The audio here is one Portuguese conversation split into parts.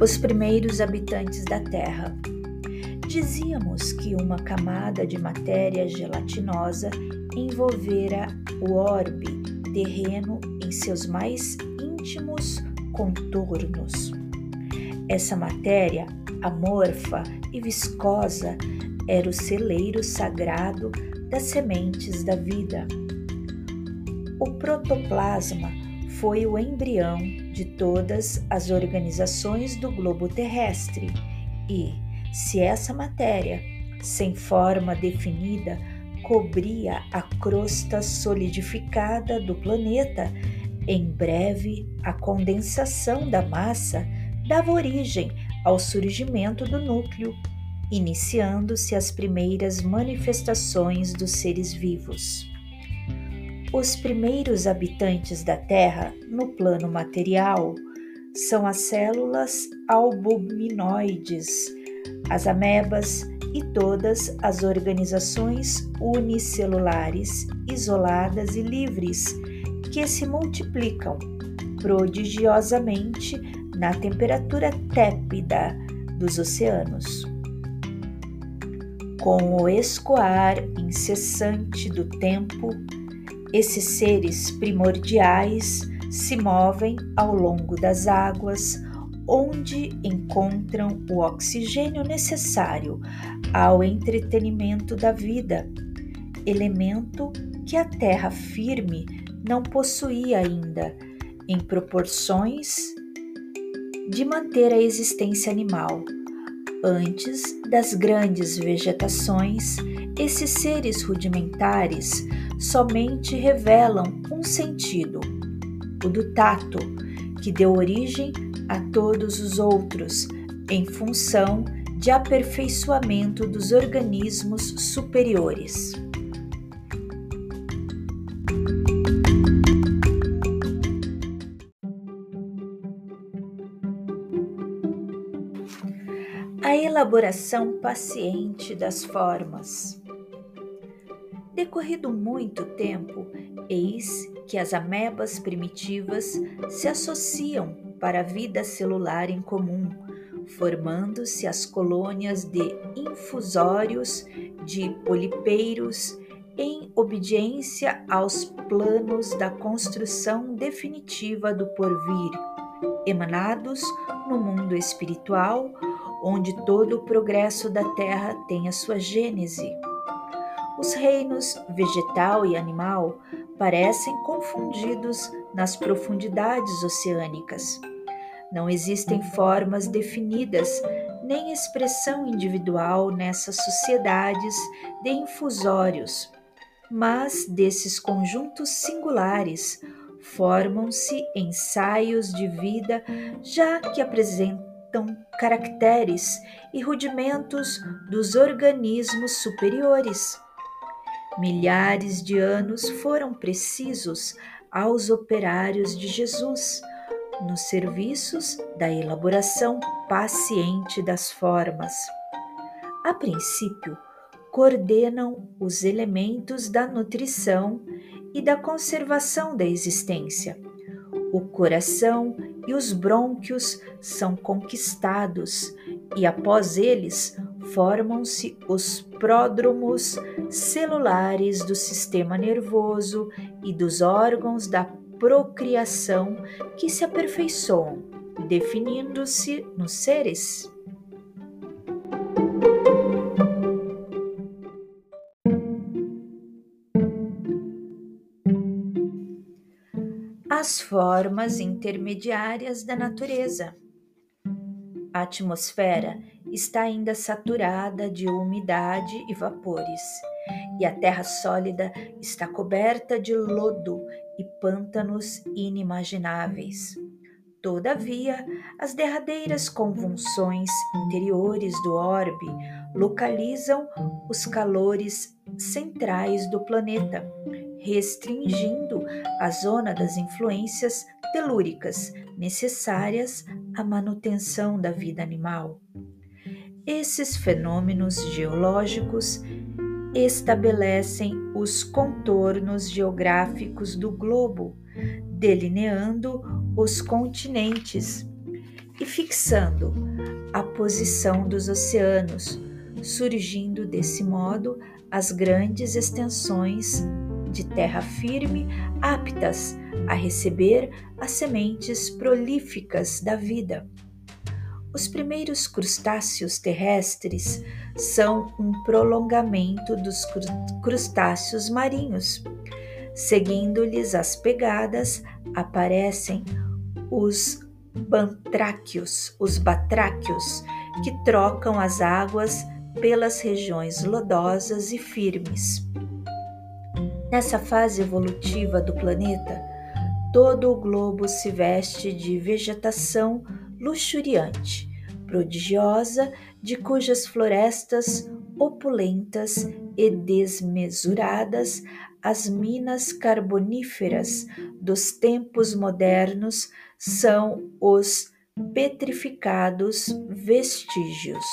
os primeiros habitantes da Terra. Dizíamos que uma camada de matéria gelatinosa envolvera o orbe terreno em seus mais íntimos contornos. Essa matéria amorfa e viscosa era o celeiro sagrado das sementes da vida. O protoplasma foi o embrião de todas as organizações do globo terrestre e, se essa matéria, sem forma definida, cobria a crosta solidificada do planeta, em breve a condensação da massa dava origem ao surgimento do núcleo, iniciando-se as primeiras manifestações dos seres vivos. Os primeiros habitantes da Terra, no plano material, são as células albuminoides, as amebas e todas as organizações unicelulares, isoladas e livres, que se multiplicam prodigiosamente na temperatura tépida dos oceanos. Com o escoar incessante do tempo, esses seres primordiais se movem ao longo das águas, onde encontram o oxigênio necessário ao entretenimento da vida, elemento que a terra firme não possuía ainda, em proporções de manter a existência animal. Antes das grandes vegetações, esses seres rudimentares somente revelam um sentido, o do tato, que deu origem a todos os outros, em função de aperfeiçoamento dos organismos superiores. A elaboração paciente das formas. Decorrido muito tempo, eis que as amebas primitivas se associam para a vida celular em comum, formando-se as colônias de infusórios de polipeiros em obediência aos planos da construção definitiva do porvir, emanados no mundo espiritual, onde todo o progresso da Terra tem a sua gênese. Os reinos vegetal e animal parecem confundidos nas profundidades oceânicas. Não existem formas definidas nem expressão individual nessas sociedades de infusórios, mas desses conjuntos singulares formam-se ensaios de vida já que apresentam caracteres e rudimentos dos organismos superiores. Milhares de anos foram precisos aos operários de Jesus nos serviços da elaboração paciente das formas. A princípio, coordenam os elementos da nutrição e da conservação da existência. O coração e os brônquios são conquistados e após eles formam-se os pródromos celulares do sistema nervoso e dos órgãos da procriação que se aperfeiçoam, definindo-se nos seres. As formas intermediárias da natureza. A atmosfera está ainda saturada de umidade e vapores, e a terra sólida está coberta de lodo e pântanos inimagináveis. Todavia, as derradeiras convulsões interiores do orbe localizam os calores centrais do planeta, restringindo a zona das influências telúricas necessárias à manutenção da vida animal. Esses fenômenos geológicos estabelecem os contornos geográficos do globo, delineando os continentes, e fixando a posição dos oceanos, surgindo desse modo as grandes extensões de terra firme aptas a receber as sementes prolíficas da vida. Os primeiros crustáceos terrestres são um prolongamento dos crustáceos marinhos. Seguindo-lhes as pegadas, aparecem os bantráquios, os batráquios, que trocam as águas pelas regiões lodosas e firmes. Nessa fase evolutiva do planeta, todo o globo se veste de vegetação luxuriante, prodigiosa, de cujas florestas opulentas e desmesuradas as minas carboníferas dos tempos modernos são os petrificados vestígios.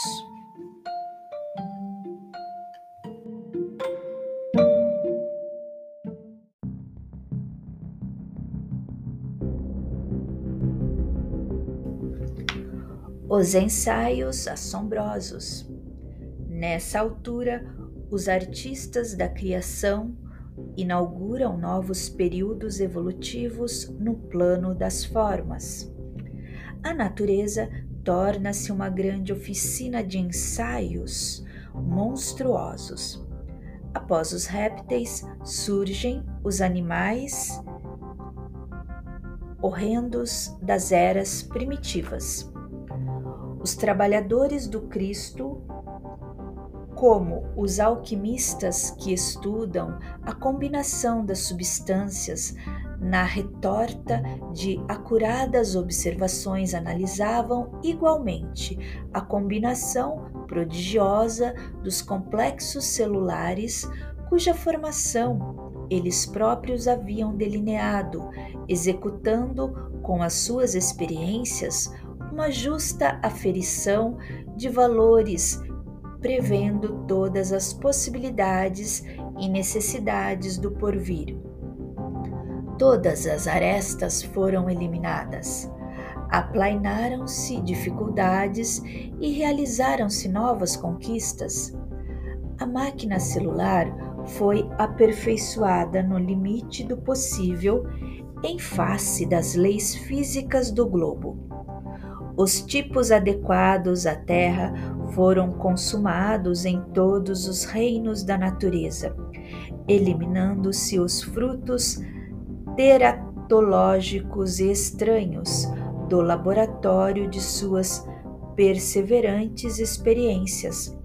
Os ensaios assombrosos. Nessa altura, os artistas da criação inauguram novos períodos evolutivos no plano das formas. A natureza torna-se uma grande oficina de ensaios monstruosos. Após os répteis surgem os animais horrendos das eras primitivas os trabalhadores do Cristo, como os alquimistas que estudam a combinação das substâncias na retorta de acuradas observações, analisavam igualmente a combinação prodigiosa dos complexos celulares cuja formação eles próprios haviam delineado, executando com as suas experiências uma justa aferição de valores, prevendo todas as possibilidades e necessidades do porvir. Todas as arestas foram eliminadas. Aplainaram-se dificuldades e realizaram-se novas conquistas. A máquina celular foi aperfeiçoada no limite do possível em face das leis físicas do globo. Os tipos adequados à terra foram consumados em todos os reinos da natureza, eliminando-se os frutos teratológicos estranhos do laboratório de suas perseverantes experiências.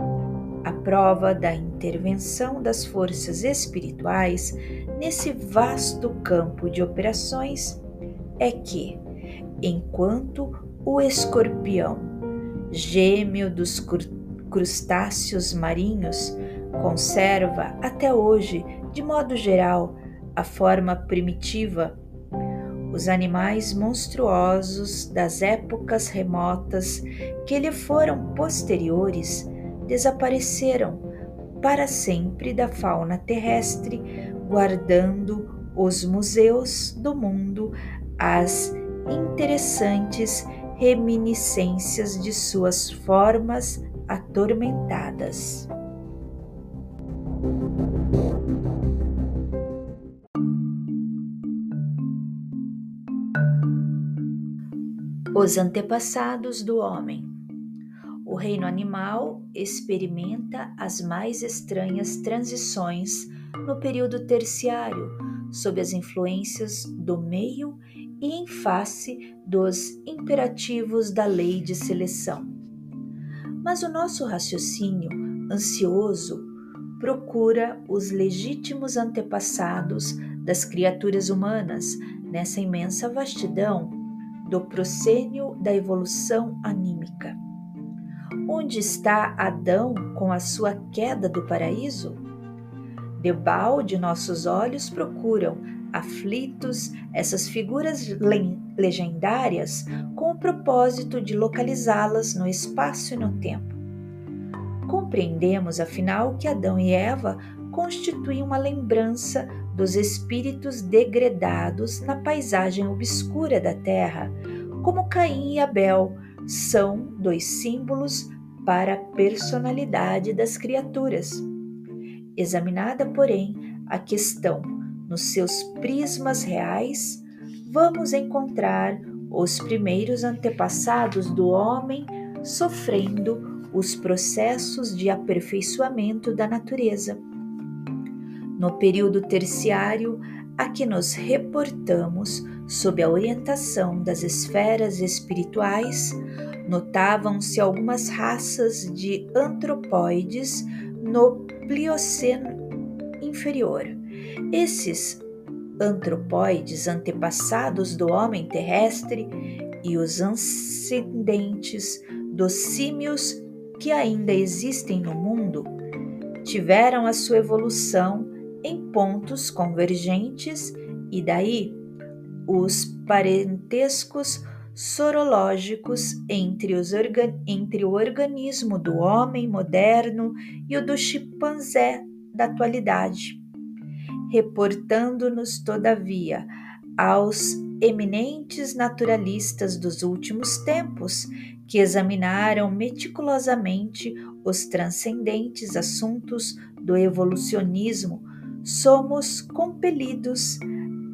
A prova da intervenção das forças espirituais nesse vasto campo de operações é que, enquanto o escorpião, gêmeo dos crustáceos marinhos, conserva até hoje, de modo geral, a forma primitiva. Os animais monstruosos das épocas remotas que lhe foram posteriores desapareceram para sempre da fauna terrestre, guardando os museus do mundo as interessantes reminiscências de suas formas atormentadas. Os antepassados do homem. O reino animal experimenta as mais estranhas transições no período terciário, sob as influências do meio e em face dos imperativos da lei de seleção. Mas o nosso raciocínio ansioso procura os legítimos antepassados das criaturas humanas nessa imensa vastidão do proscênio da evolução anímica. Onde está Adão com a sua queda do paraíso? Debalde nossos olhos procuram aflitos, essas figuras legendárias com o propósito de localizá-las no espaço e no tempo. Compreendemos, afinal, que Adão e Eva constituem uma lembrança dos espíritos degredados na paisagem obscura da terra, como Caim e Abel, são dois símbolos para a personalidade das criaturas. Examinada, porém, a questão nos seus prismas reais, vamos encontrar os primeiros antepassados do homem sofrendo os processos de aperfeiçoamento da natureza. No período terciário, a que nos reportamos sob a orientação das esferas espirituais, notavam-se algumas raças de antropóides no Plioceno inferior. Esses antropóides antepassados do homem terrestre e os ascendentes dos símios que ainda existem no mundo tiveram a sua evolução em pontos convergentes e daí os parentescos sorológicos entre, os entre o organismo do homem moderno e o do chimpanzé da atualidade, reportando-nos, todavia, aos eminentes naturalistas dos últimos tempos que examinaram meticulosamente os transcendentes assuntos do evolucionismo, somos compelidos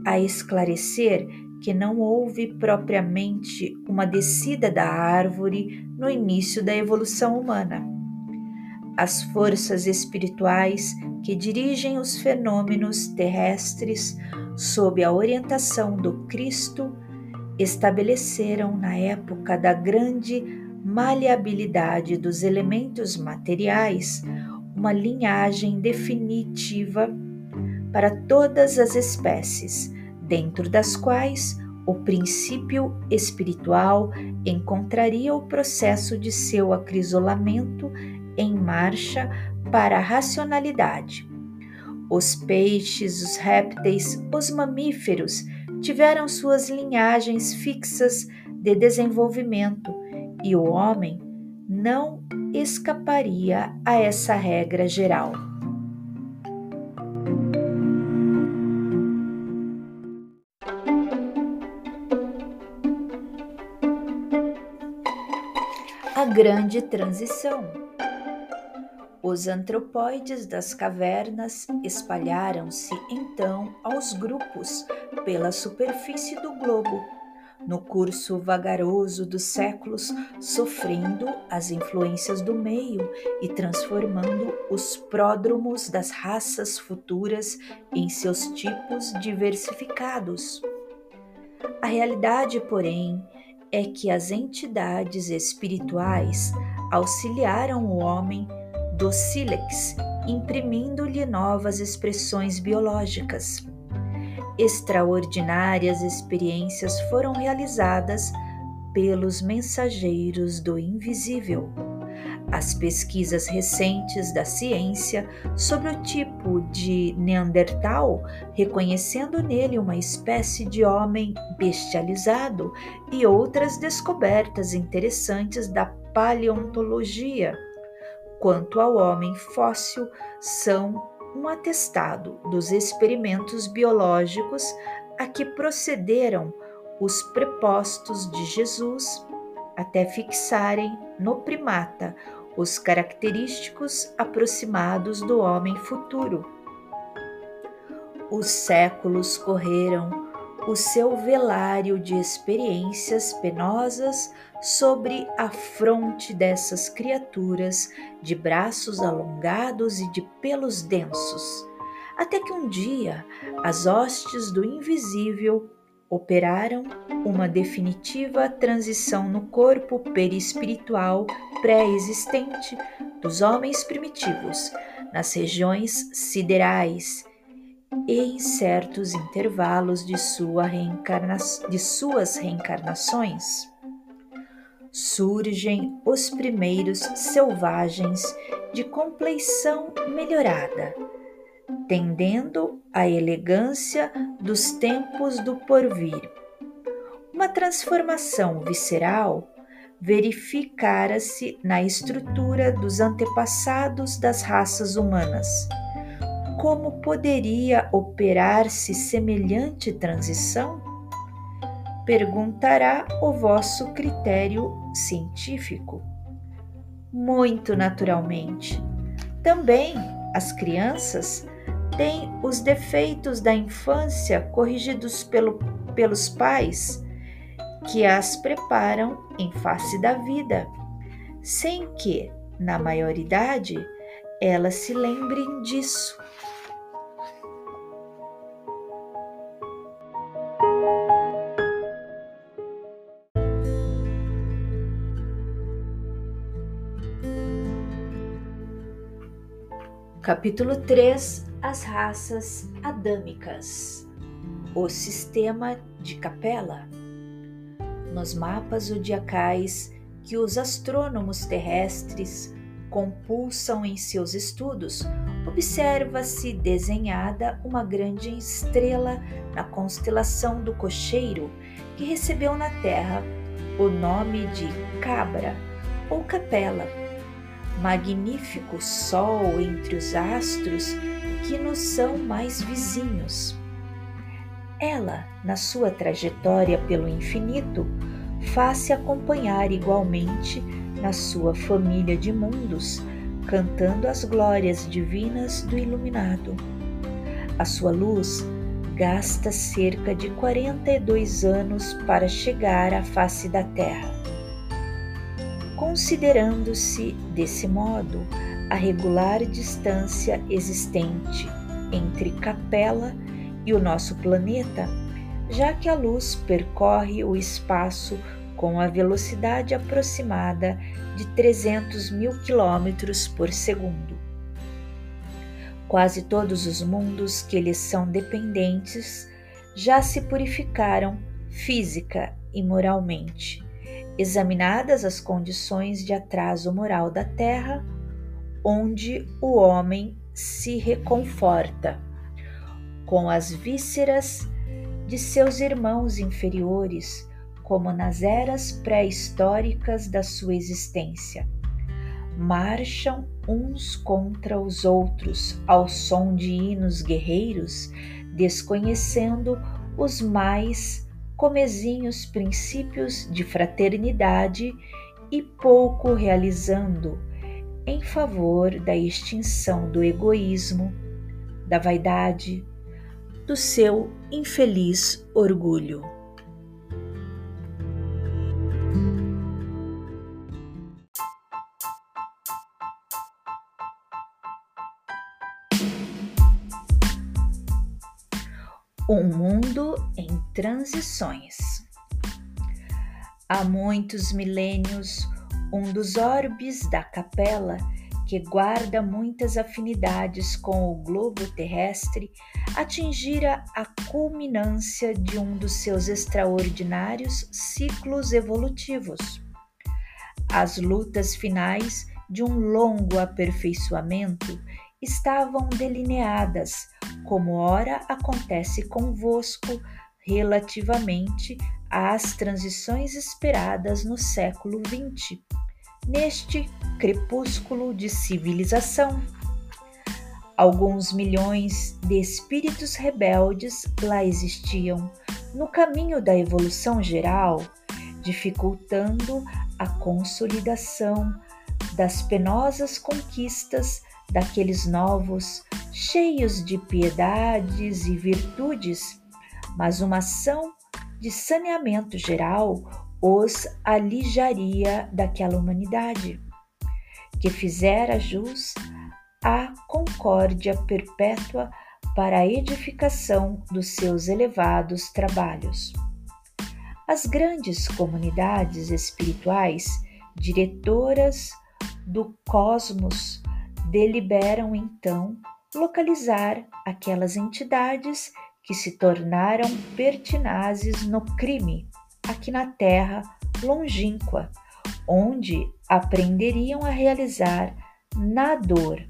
a esclarecer que não houve propriamente uma descida da árvore no início da evolução humana. As forças espirituais que dirigem os fenômenos terrestres sob a orientação do Cristo estabeleceram na época da grande maleabilidade dos elementos materiais uma linhagem definitiva para todas as espécies, dentro das quais o princípio espiritual encontraria o processo de seu acrisolamento em marcha para a racionalidade. Os peixes, os répteis, os mamíferos tiveram suas linhagens fixas de desenvolvimento e o homem não escaparia a essa regra geral. A Grande Transição. Os antropóides das cavernas espalharam-se então aos grupos pela superfície do globo, no curso vagaroso dos séculos, sofrendo as influências do meio e transformando os pródromos das raças futuras em seus tipos diversificados. A realidade, porém, é que as entidades espirituais auxiliaram o homem do sílex, imprimindo-lhe novas expressões biológicas. Extraordinárias experiências foram realizadas pelos mensageiros do invisível as pesquisas recentes da ciência sobre o tipo de Neandertal, reconhecendo nele uma espécie de homem bestializado, e outras descobertas interessantes da paleontologia quanto ao homem fóssil são um atestado dos experimentos biológicos a que procederam os prepostos de Jesus até fixarem no primata os característicos aproximados do homem futuro. Os séculos correram o seu velário de experiências penosas sobre a fronte dessas criaturas de braços alongados e de pelos densos, até que um dia as hostes do invisível operaram uma definitiva transição no corpo perispiritual pré-existente dos homens primitivos, nas regiões siderais e em certos intervalos de, sua reencarna de suas reencarnações. Surgem os primeiros selvagens de compleição melhorada, tendendo à elegância dos tempos do porvir. Uma transformação visceral verificara-se na estrutura dos antepassados das raças humanas. Como poderia operar-se semelhante transição? perguntará o vosso critério científico. Muito naturalmente. Também as crianças têm os defeitos da infância corrigidos pelo, pelos pais que as preparam em face da vida, sem que, na maioridade, elas se lembrem disso. Capítulo 3 As raças adâmicas O sistema de capela. Nos mapas zodiacais que os astrônomos terrestres compulsam em seus estudos, observa-se desenhada uma grande estrela na constelação do Cocheiro, que recebeu na Terra o nome de Cabra ou Capela magnífico sol entre os astros que nos são mais vizinhos. Ela, na sua trajetória pelo infinito, faz-se acompanhar igualmente na sua família de mundos, cantando as glórias divinas do iluminado. A sua luz gasta cerca de 42 anos para chegar à face da Terra considerando-se, desse modo, a regular distância existente entre Capela e o nosso planeta, já que a luz percorre o espaço com a velocidade aproximada de 300 mil quilômetros por segundo. Quase todos os mundos que lhes são dependentes já se purificaram física e moralmente examinadas as condições de atraso moral da Terra, onde o homem se reconforta com as vísceras de seus irmãos inferiores, como nas eras pré-históricas da sua existência. Marcham uns contra os outros ao som de hinos guerreiros, desconhecendo os mais comezinhos princípios de fraternidade e pouco realizando em favor da extinção do egoísmo, da vaidade, do seu infeliz orgulho. Um mundo em transições. Há muitos milênios, um dos orbes da capela, que guarda muitas afinidades com o globo terrestre, atingira a culminância de um dos seus extraordinários ciclos evolutivos. As lutas finais de um longo aperfeiçoamento estavam delineadas, como ora acontece convosco relativamente às transições esperadas no século XX, neste crepúsculo de civilização. Alguns milhões de espíritos rebeldes lá existiam no caminho da evolução geral, dificultando a consolidação das penosas conquistas daqueles novos, cheios de piedades e virtudes, mas uma ação de saneamento geral os alijaria daquela humanidade, que fizera jus à concórdia perpétua para a edificação dos seus elevados trabalhos. As grandes comunidades espirituais, diretoras do cosmos, deliberam então localizar aquelas entidades que se tornaram pertinazes no crime aqui na terra longínqua, onde aprenderiam a realizar na dor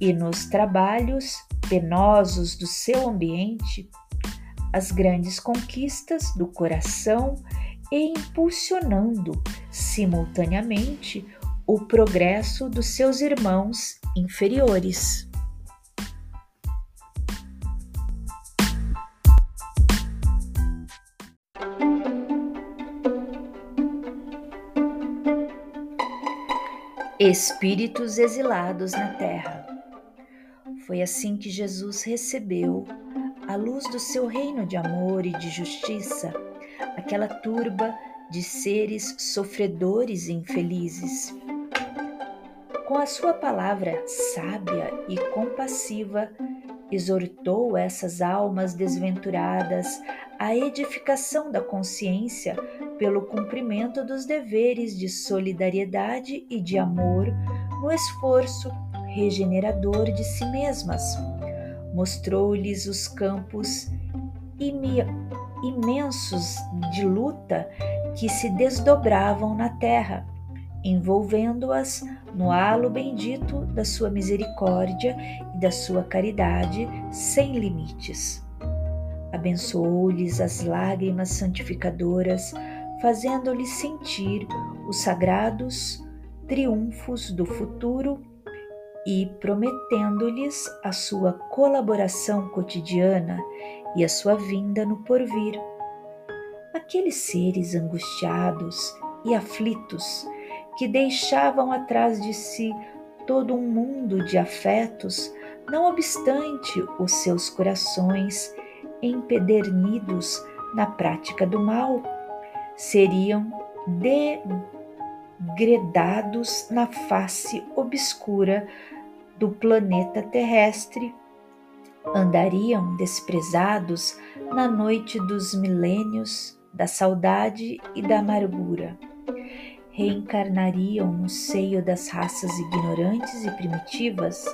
e nos trabalhos penosos do seu ambiente as grandes conquistas do coração e impulsionando simultaneamente o progresso dos seus irmãos inferiores. Espíritos exilados na terra. Foi assim que Jesus recebeu, à luz do seu reino de amor e de justiça, aquela turba de seres sofredores e infelizes com a sua palavra sábia e compassiva, exortou essas almas desventuradas à edificação da consciência pelo cumprimento dos deveres de solidariedade e de amor no esforço regenerador de si mesmas. Mostrou-lhes os campos imensos de luta que se desdobravam na terra, envolvendo-as no halo bendito da sua misericórdia e da sua caridade sem limites. Abençoou-lhes as lágrimas santificadoras fazendo-lhes sentir os sagrados triunfos do futuro e prometendo-lhes a sua colaboração cotidiana e a sua vinda no porvir. Aqueles seres angustiados e aflitos que deixavam atrás de si todo um mundo de afetos, não obstante os seus corações empedernidos na prática do mal, seriam degredados na face obscura do planeta terrestre, andariam desprezados na noite dos milênios da saudade e da amargura. Reencarnariam no seio das raças ignorantes e primitivas?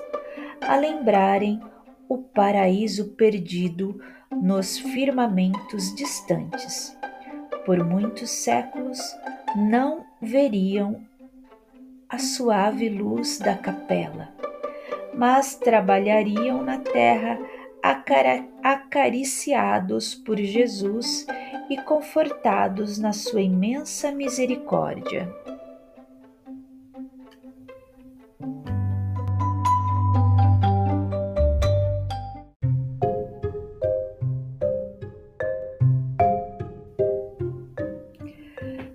A lembrarem o paraíso perdido nos firmamentos distantes. Por muitos séculos não veriam a suave luz da capela, mas trabalhariam na terra acariciados por Jesus e confortados na sua imensa misericórdia.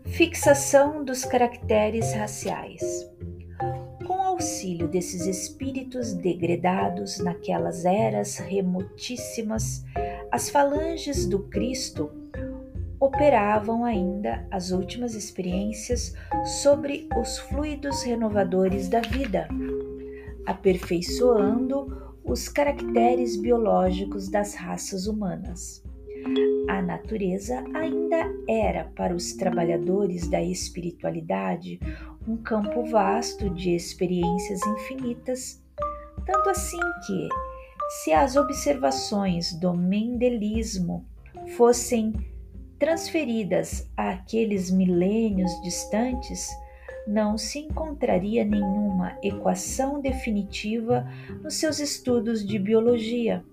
Fixação dos caracteres raciais. Auxílio desses espíritos degredados naquelas eras remotíssimas, as falanges do Cristo operavam ainda as últimas experiências sobre os fluidos renovadores da vida, aperfeiçoando os caracteres biológicos das raças humanas. A natureza ainda era para os trabalhadores da espiritualidade um campo vasto de experiências infinitas, tanto assim que, se as observações do mendelismo fossem transferidas àqueles milênios distantes, não se encontraria nenhuma equação definitiva nos seus estudos de biologia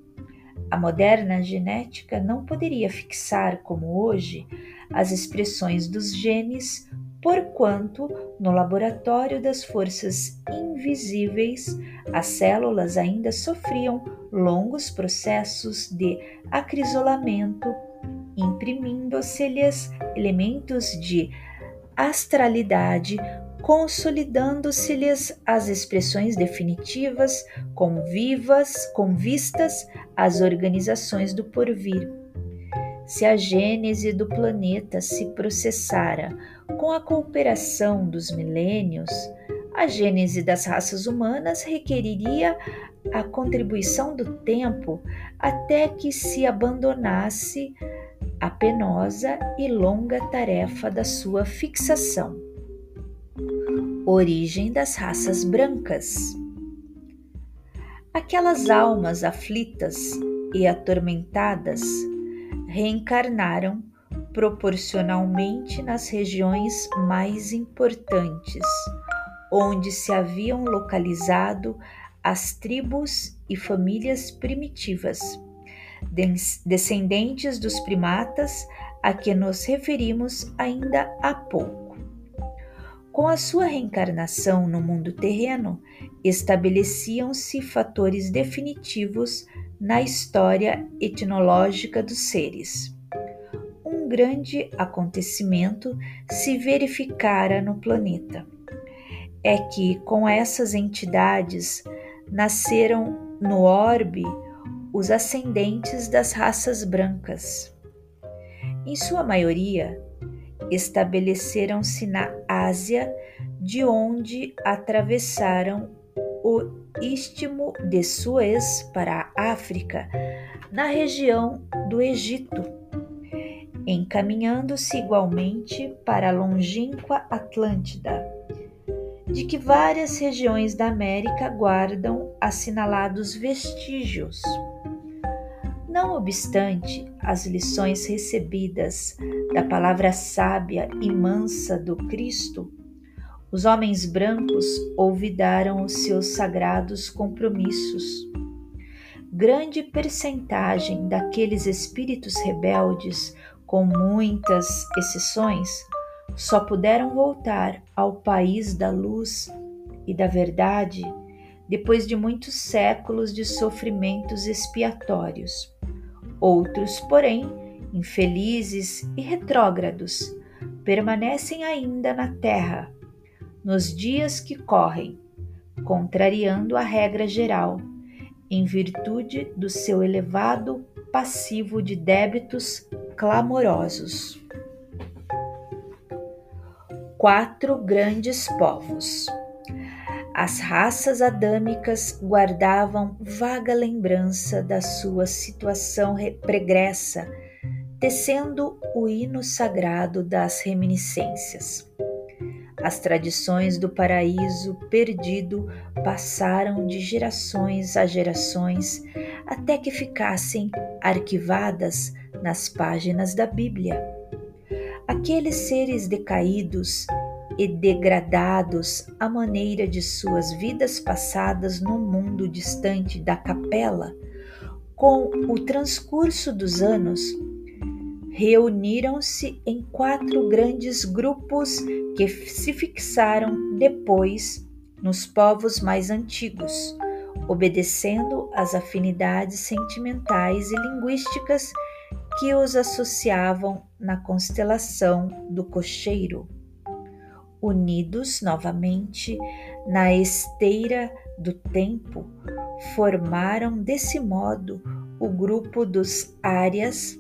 a moderna genética não poderia fixar, como hoje, as expressões dos genes, porquanto, no laboratório das forças invisíveis, as células ainda sofriam longos processos de acrisolamento, imprimindo-se-lhes elementos de astralidade consolidando-se-lhes as expressões definitivas, com vivas, com vistas às organizações do porvir. Se a gênese do planeta se processara com a cooperação dos milênios, a gênese das raças humanas requeriria a contribuição do tempo até que se abandonasse a penosa e longa tarefa da sua fixação. Origem das raças brancas. Aquelas almas aflitas e atormentadas reencarnaram proporcionalmente nas regiões mais importantes, onde se haviam localizado as tribos e famílias primitivas, descendentes dos primatas a que nos referimos ainda há pouco. Com a sua reencarnação no mundo terreno, estabeleciam-se fatores definitivos na história etnológica dos seres. Um grande acontecimento se verificara no planeta. é que com essas entidades nasceram no orbe os ascendentes das raças brancas. Em sua maioria, estabeleceram-se na Ásia, de onde atravessaram o Istmo de Suez para a África, na região do Egito, encaminhando-se igualmente para a longínqua Atlântida, de que várias regiões da América guardam assinalados vestígios. Não obstante as lições recebidas da palavra sábia e mansa do Cristo, os homens brancos olvidaram os seus sagrados compromissos. Grande percentagem daqueles espíritos rebeldes, com muitas exceções, só puderam voltar ao país da luz e da verdade depois de muitos séculos de sofrimentos expiatórios. Outros, porém, infelizes e retrógrados, permanecem ainda na terra, nos dias que correm, contrariando a regra geral, em virtude do seu elevado passivo de débitos clamorosos. Quatro grandes povos. As raças adâmicas guardavam vaga lembrança da sua situação pregressa, tecendo o hino sagrado das reminiscências. As tradições do paraíso perdido passaram de gerações a gerações até que ficassem arquivadas nas páginas da Bíblia. Aqueles seres decaídos e degradados à maneira de suas vidas passadas no mundo distante da capela, com o transcurso dos anos, reuniram-se em quatro grandes grupos que se fixaram depois nos povos mais antigos, obedecendo às afinidades sentimentais e linguísticas que os associavam na constelação do cocheiro unidos novamente na esteira do tempo, formaram desse modo o grupo dos Árias,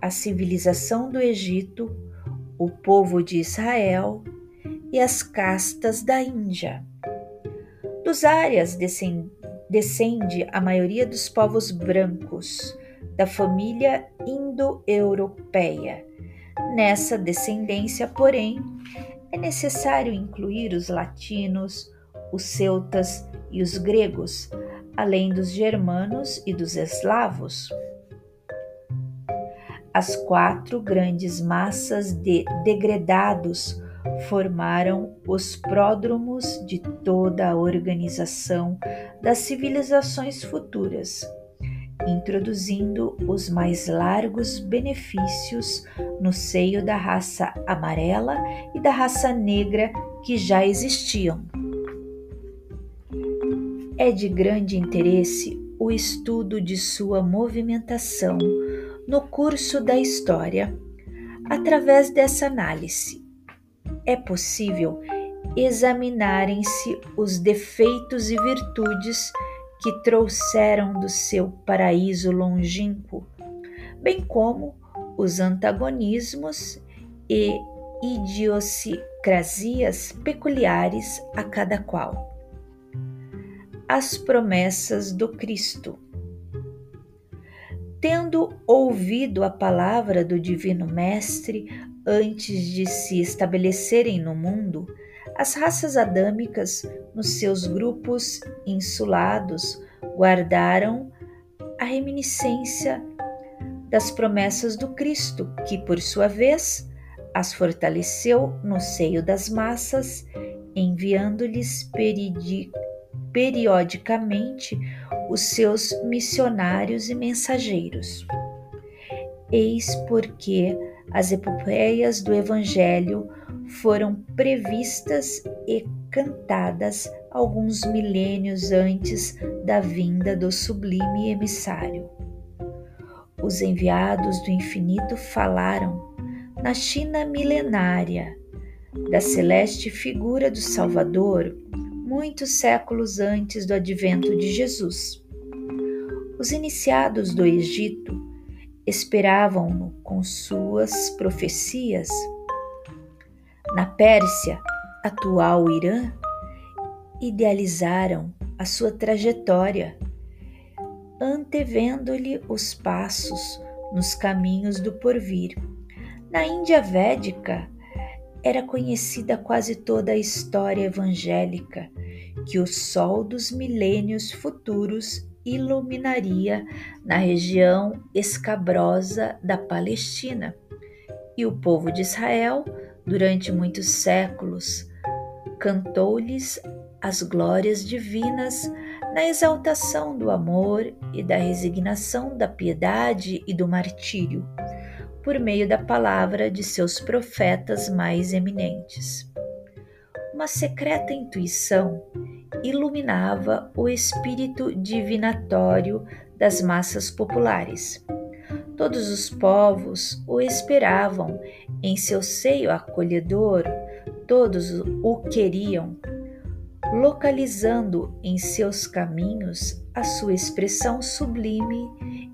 a civilização do Egito, o povo de Israel e as castas da Índia. Dos Árias descende a maioria dos povos brancos da família indo-europeia. Nessa descendência, porém, é necessário incluir os latinos, os celtas e os gregos, além dos germanos e dos eslavos. As quatro grandes massas de degredados formaram os pródromos de toda a organização das civilizações futuras introduzindo os mais largos benefícios no seio da raça amarela e da raça negra que já existiam. É de grande interesse o estudo de sua movimentação no curso da história. Através dessa análise, é possível examinarem-se os defeitos e virtudes que trouxeram do seu paraíso longínquo, bem como os antagonismos e idiosincrasias peculiares a cada qual. As promessas do Cristo. Tendo ouvido a palavra do Divino Mestre antes de se estabelecerem no mundo, as raças adâmicas, nos seus grupos insulados, guardaram a reminiscência das promessas do Cristo, que, por sua vez, as fortaleceu no seio das massas, enviando-lhes periodicamente os seus missionários e mensageiros. Eis porque as epopeias do Evangelho foram previstas e cantadas alguns milênios antes da vinda do sublime emissário. Os enviados do infinito falaram na China milenária, da celeste figura do Salvador muitos séculos antes do advento de Jesus. Os iniciados do Egito esperavam-no com suas profecias. Na Pérsia, atual Irã, idealizaram a sua trajetória, antevendo-lhe os passos nos caminhos do porvir. Na Índia Védica, era conhecida quase toda a história evangélica que o sol dos milênios futuros iluminaria na região escabrosa da Palestina. E o povo de Israel, durante muitos séculos, cantou-lhes as glórias divinas na exaltação do amor e da resignação da piedade e do martírio, por meio da palavra de seus profetas mais eminentes. Uma secreta intuição iluminava o espírito divinatório das massas populares. Todos os povos o esperavam em seu seio acolhedor, todos o queriam, localizando em seus caminhos a sua expressão sublime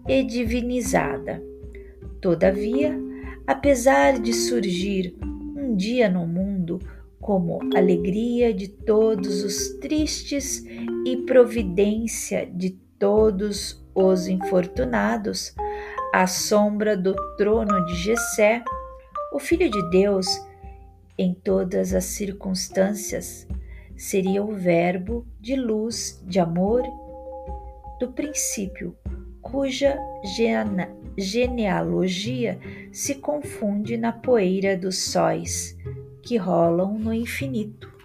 e divinizada. Todavia, apesar de surgir um dia no como alegria de todos os tristes e providência de todos os infortunados, à sombra do trono de Jessé, o Filho de Deus, em todas as circunstâncias, seria o Verbo de luz, de amor, do princípio, cuja genealogia se confunde na poeira dos sóis que rolam no infinito.